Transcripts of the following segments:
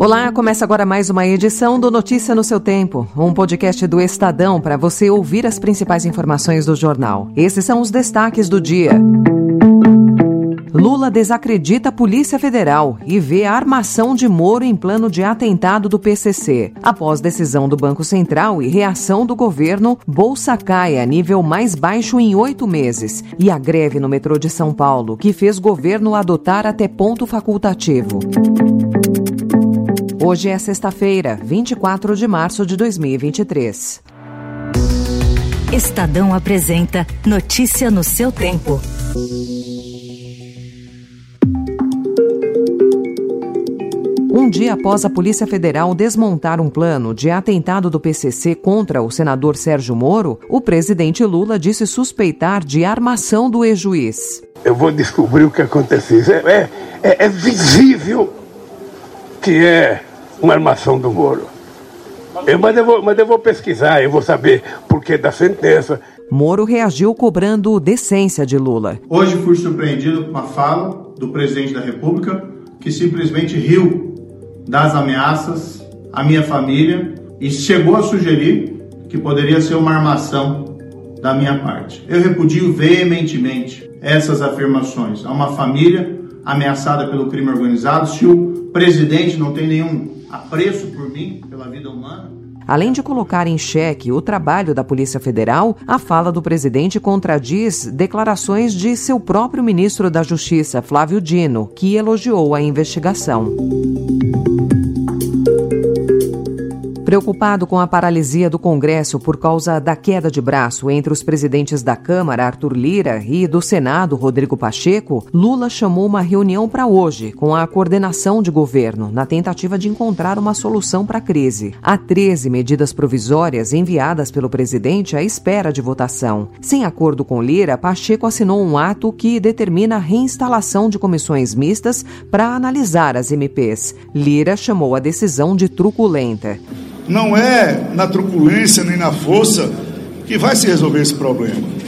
Olá, começa agora mais uma edição do Notícia no seu Tempo, um podcast do Estadão para você ouvir as principais informações do jornal. Esses são os destaques do dia. Lula desacredita a Polícia Federal e vê a armação de Moro em plano de atentado do PCC. Após decisão do Banco Central e reação do governo, Bolsa cai a nível mais baixo em oito meses. E a greve no metrô de São Paulo, que fez governo adotar até ponto facultativo. Hoje é sexta-feira, 24 de março de 2023. Estadão apresenta Notícia no seu tempo. Um dia após a Polícia Federal desmontar um plano de atentado do PCC contra o senador Sérgio Moro, o presidente Lula disse suspeitar de armação do ex-juiz. Eu vou descobrir o que aconteceu. É, é, é visível que é uma armação do Moro. Eu, mas, eu vou, mas eu vou pesquisar, eu vou saber por que da sentença. Moro reagiu cobrando decência de Lula. Hoje fui surpreendido com a fala do presidente da República, que simplesmente riu das ameaças à minha família e chegou a sugerir que poderia ser uma armação da minha parte. Eu repudio veementemente essas afirmações a uma família ameaçada pelo crime organizado. Se o presidente não tem nenhum apreço por mim, pela vida humana. Além de colocar em xeque o trabalho da Polícia Federal, a fala do presidente contradiz declarações de seu próprio ministro da Justiça, Flávio Dino, que elogiou a investigação. Preocupado com a paralisia do Congresso por causa da queda de braço entre os presidentes da Câmara, Arthur Lira, e do Senado, Rodrigo Pacheco, Lula chamou uma reunião para hoje com a coordenação de governo, na tentativa de encontrar uma solução para a crise. Há 13 medidas provisórias enviadas pelo presidente à espera de votação. Sem acordo com Lira, Pacheco assinou um ato que determina a reinstalação de comissões mistas para analisar as MPs. Lira chamou a decisão de truculenta. Não é na truculência nem na força que vai se resolver esse problema.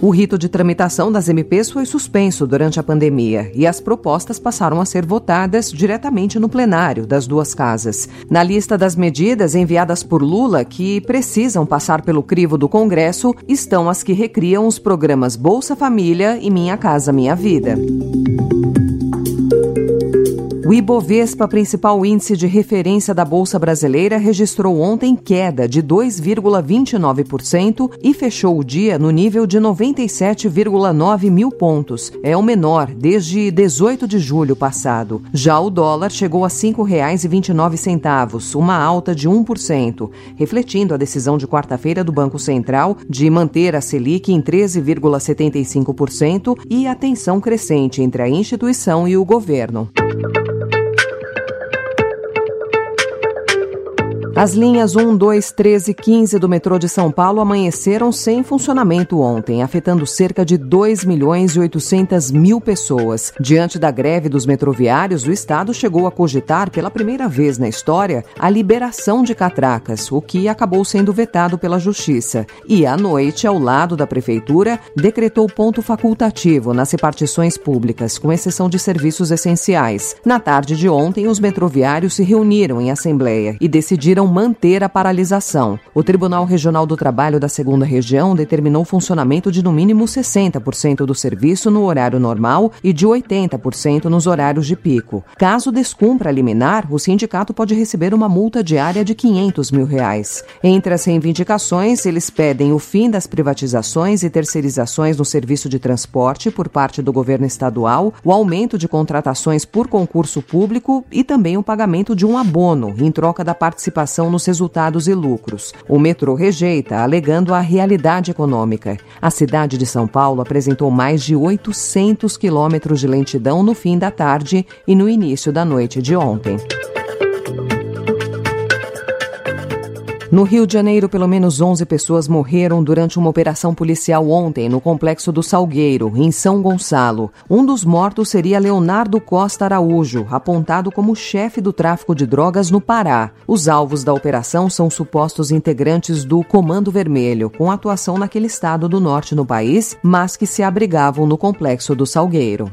O rito de tramitação das MPs foi suspenso durante a pandemia e as propostas passaram a ser votadas diretamente no plenário das duas casas. Na lista das medidas enviadas por Lula que precisam passar pelo crivo do Congresso estão as que recriam os programas Bolsa Família e Minha Casa Minha Vida. O Ibovespa, principal índice de referência da Bolsa Brasileira, registrou ontem queda de 2,29% e fechou o dia no nível de 97,9 mil pontos. É o menor desde 18 de julho passado. Já o dólar chegou a R$ 5,29, uma alta de 1%, refletindo a decisão de quarta-feira do Banco Central de manter a Selic em 13,75% e a tensão crescente entre a instituição e o governo. As linhas 1, 2, 13 e 15 do metrô de São Paulo amanheceram sem funcionamento ontem, afetando cerca de 2 milhões e 800 mil pessoas. Diante da greve dos metroviários, o Estado chegou a cogitar pela primeira vez na história a liberação de catracas, o que acabou sendo vetado pela Justiça. E à noite, ao lado da Prefeitura, decretou ponto facultativo nas repartições públicas, com exceção de serviços essenciais. Na tarde de ontem, os metroviários se reuniram em assembleia e decidiram manter a paralisação. O Tribunal Regional do Trabalho da Segunda Região determinou o funcionamento de no mínimo 60% do serviço no horário normal e de 80% nos horários de pico. Caso descumpra a liminar, o sindicato pode receber uma multa diária de 500 mil reais. Entre as reivindicações, eles pedem o fim das privatizações e terceirizações no serviço de transporte por parte do governo estadual, o aumento de contratações por concurso público e também o pagamento de um abono em troca da participação nos resultados e lucros. O metrô rejeita, alegando a realidade econômica. A cidade de São Paulo apresentou mais de 800 quilômetros de lentidão no fim da tarde e no início da noite de ontem. No Rio de Janeiro, pelo menos 11 pessoas morreram durante uma operação policial ontem no complexo do Salgueiro, em São Gonçalo. Um dos mortos seria Leonardo Costa Araújo, apontado como chefe do tráfico de drogas no Pará. Os alvos da operação são supostos integrantes do Comando Vermelho, com atuação naquele estado do norte no país, mas que se abrigavam no complexo do Salgueiro.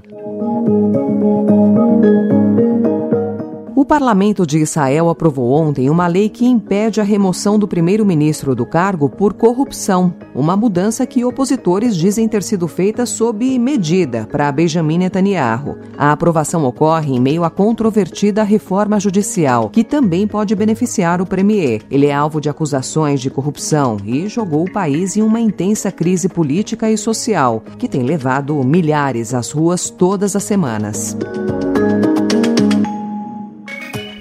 O parlamento de Israel aprovou ontem uma lei que impede a remoção do primeiro-ministro do cargo por corrupção, uma mudança que opositores dizem ter sido feita sob medida para Benjamin Netanyahu. A aprovação ocorre em meio à controvertida reforma judicial, que também pode beneficiar o premier. Ele é alvo de acusações de corrupção e jogou o país em uma intensa crise política e social, que tem levado milhares às ruas todas as semanas.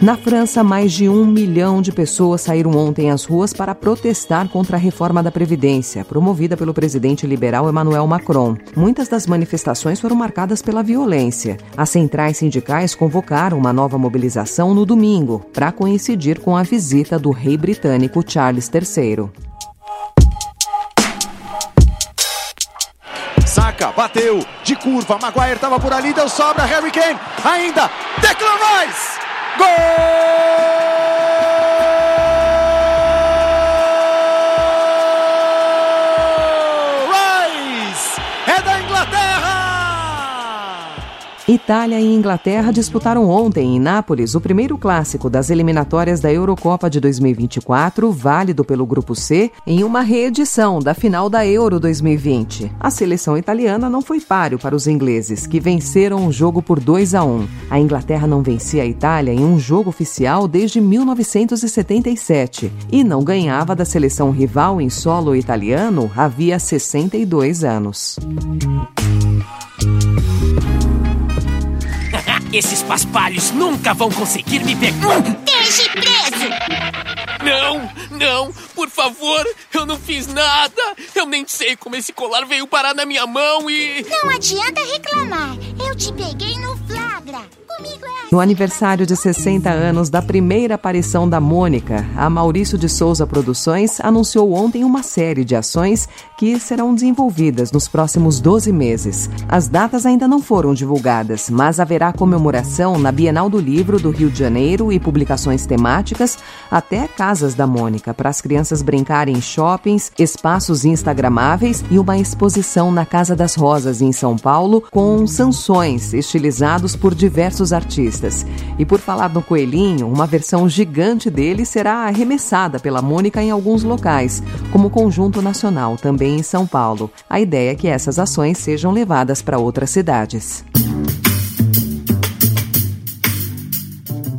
Na França, mais de um milhão de pessoas saíram ontem às ruas para protestar contra a reforma da Previdência, promovida pelo presidente liberal Emmanuel Macron. Muitas das manifestações foram marcadas pela violência. As centrais sindicais convocaram uma nova mobilização no domingo, para coincidir com a visita do rei britânico Charles III. Saca, bateu, de curva, Maguire estava por ali, deu sobra, Harry Kane, ainda, Declan Rice! Gol! Itália e Inglaterra disputaram ontem em Nápoles o primeiro clássico das eliminatórias da Eurocopa de 2024, válido pelo Grupo C, em uma reedição da final da Euro 2020. A seleção italiana não foi páreo para os ingleses, que venceram o jogo por 2 a 1. A Inglaterra não vencia a Itália em um jogo oficial desde 1977 e não ganhava da seleção rival em solo italiano havia 62 anos. Esses paspalhos nunca vão conseguir me pegar. Deixe preso! Não, não, por favor, eu não fiz nada. Eu nem sei como esse colar veio parar na minha mão e. Não adianta reclamar. Eu te peguei no. No aniversário de 60 anos da primeira aparição da Mônica, a Maurício de Souza Produções anunciou ontem uma série de ações que serão desenvolvidas nos próximos 12 meses. As datas ainda não foram divulgadas, mas haverá comemoração na Bienal do Livro do Rio de Janeiro e publicações temáticas, até casas da Mônica, para as crianças brincarem em shoppings, espaços instagramáveis e uma exposição na Casa das Rosas, em São Paulo, com sanções estilizados por diversos diversos E por falar no coelhinho, uma versão gigante dele será arremessada pela Mônica em alguns locais, como o Conjunto Nacional, também em São Paulo. A ideia é que essas ações sejam levadas para outras cidades.